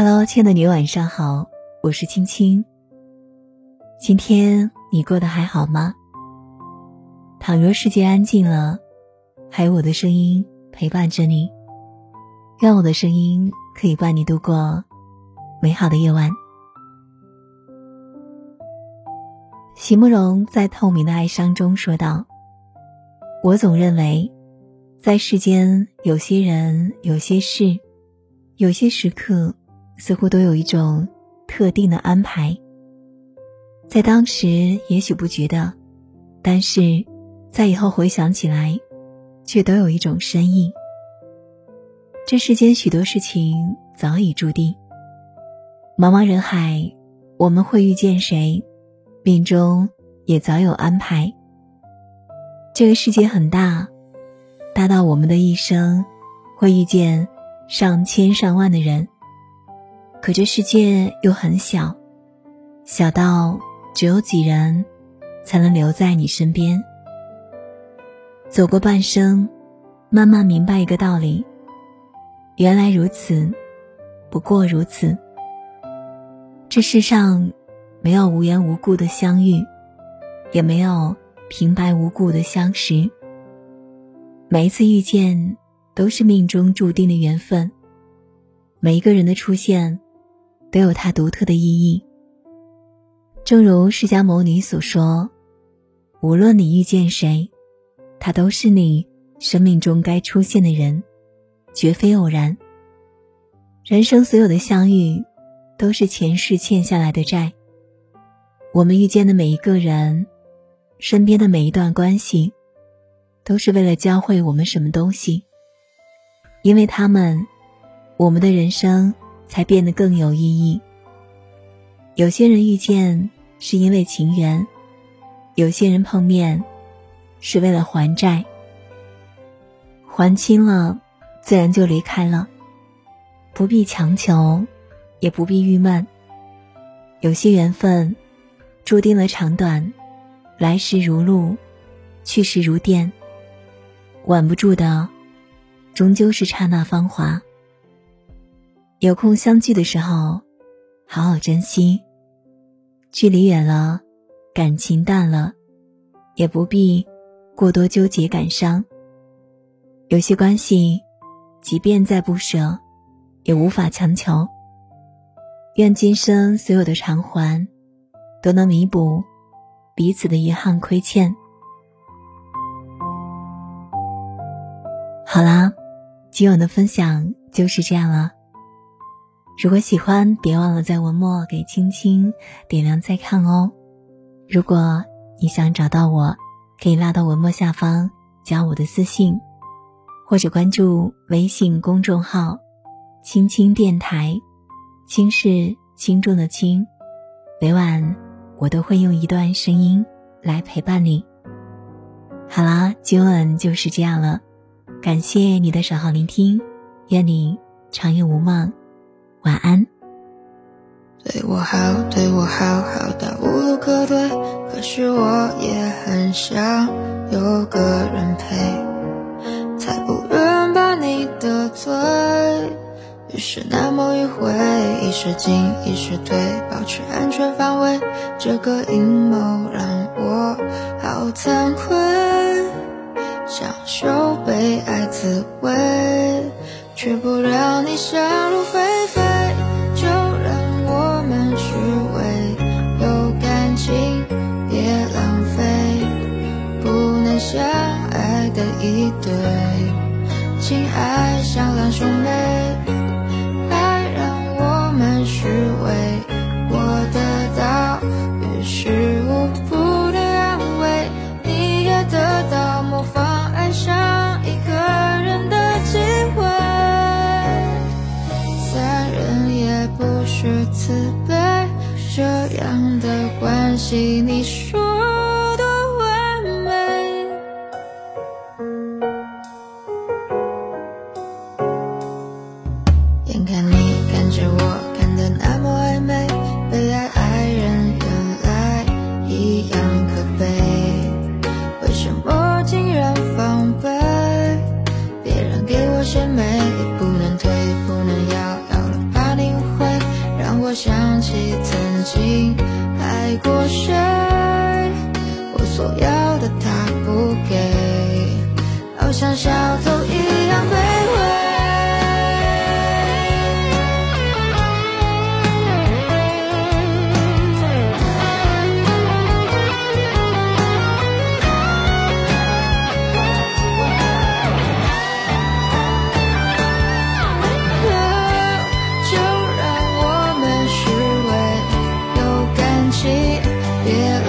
Hello，亲爱的你，晚上好，我是青青。今天你过得还好吗？倘若世界安静了，还有我的声音陪伴着你，愿我的声音可以伴你度过美好的夜晚。席慕容在《透明的哀伤》中说道：“我总认为，在世间，有些人，有些事，有些时刻。”似乎都有一种特定的安排，在当时也许不觉得，但是在以后回想起来，却都有一种深意。这世间许多事情早已注定，茫茫人海，我们会遇见谁，命中也早有安排。这个世界很大，大到我们的一生会遇见上千上万的人。可这世界又很小，小到只有几人才能留在你身边。走过半生，慢慢明白一个道理：原来如此，不过如此。这世上没有无缘无故的相遇，也没有平白无故的相识。每一次遇见，都是命中注定的缘分。每一个人的出现。都有它独特的意义。正如释迦牟尼所说：“无论你遇见谁，他都是你生命中该出现的人，绝非偶然。人生所有的相遇，都是前世欠下来的债。我们遇见的每一个人，身边的每一段关系，都是为了教会我们什么东西。因为他们，我们的人生。”才变得更有意义。有些人遇见是因为情缘，有些人碰面是为了还债。还清了，自然就离开了，不必强求，也不必郁闷。有些缘分注定了长短，来时如露，去时如电。挽不住的，终究是刹那芳华。有空相聚的时候，好好珍惜。距离远了，感情淡了，也不必过多纠结感伤。有些关系，即便再不舍，也无法强求。愿今生所有的偿还，都能弥补彼此的遗憾亏欠。好啦，今晚的分享就是这样了。如果喜欢，别忘了在文末给青青点亮再看哦。如果你想找到我，可以拉到文末下方加我的私信，或者关注微信公众号“青青电台”，轻是轻重的轻。每晚我都会用一段声音来陪伴你。好啦，今晚就是这样了，感谢你的守候聆听，愿你长夜无梦。晚安。对我好，对我好，好到无路可退。可是我也很想有个人陪，才不愿把你得罪。于是那么迂回，一时进，一时退，保持安全范围。这个阴谋让我好惭愧，享受被爱滋味，却不让你想一对情爱像两兄妹，爱让我们虚伪，我得到于事无补的安慰，你也得到模仿爱上一个人的机会。残忍也不是慈悲，这样的关系，你说？看看你看着我看的那么暧昧，被爱爱人原来一样可悲，为什么竟然防备？别人给我献媚，不能退，不能要，要了怕你误会，让我想起曾经爱过谁，我所要的他不给，好像小偷。Yeah.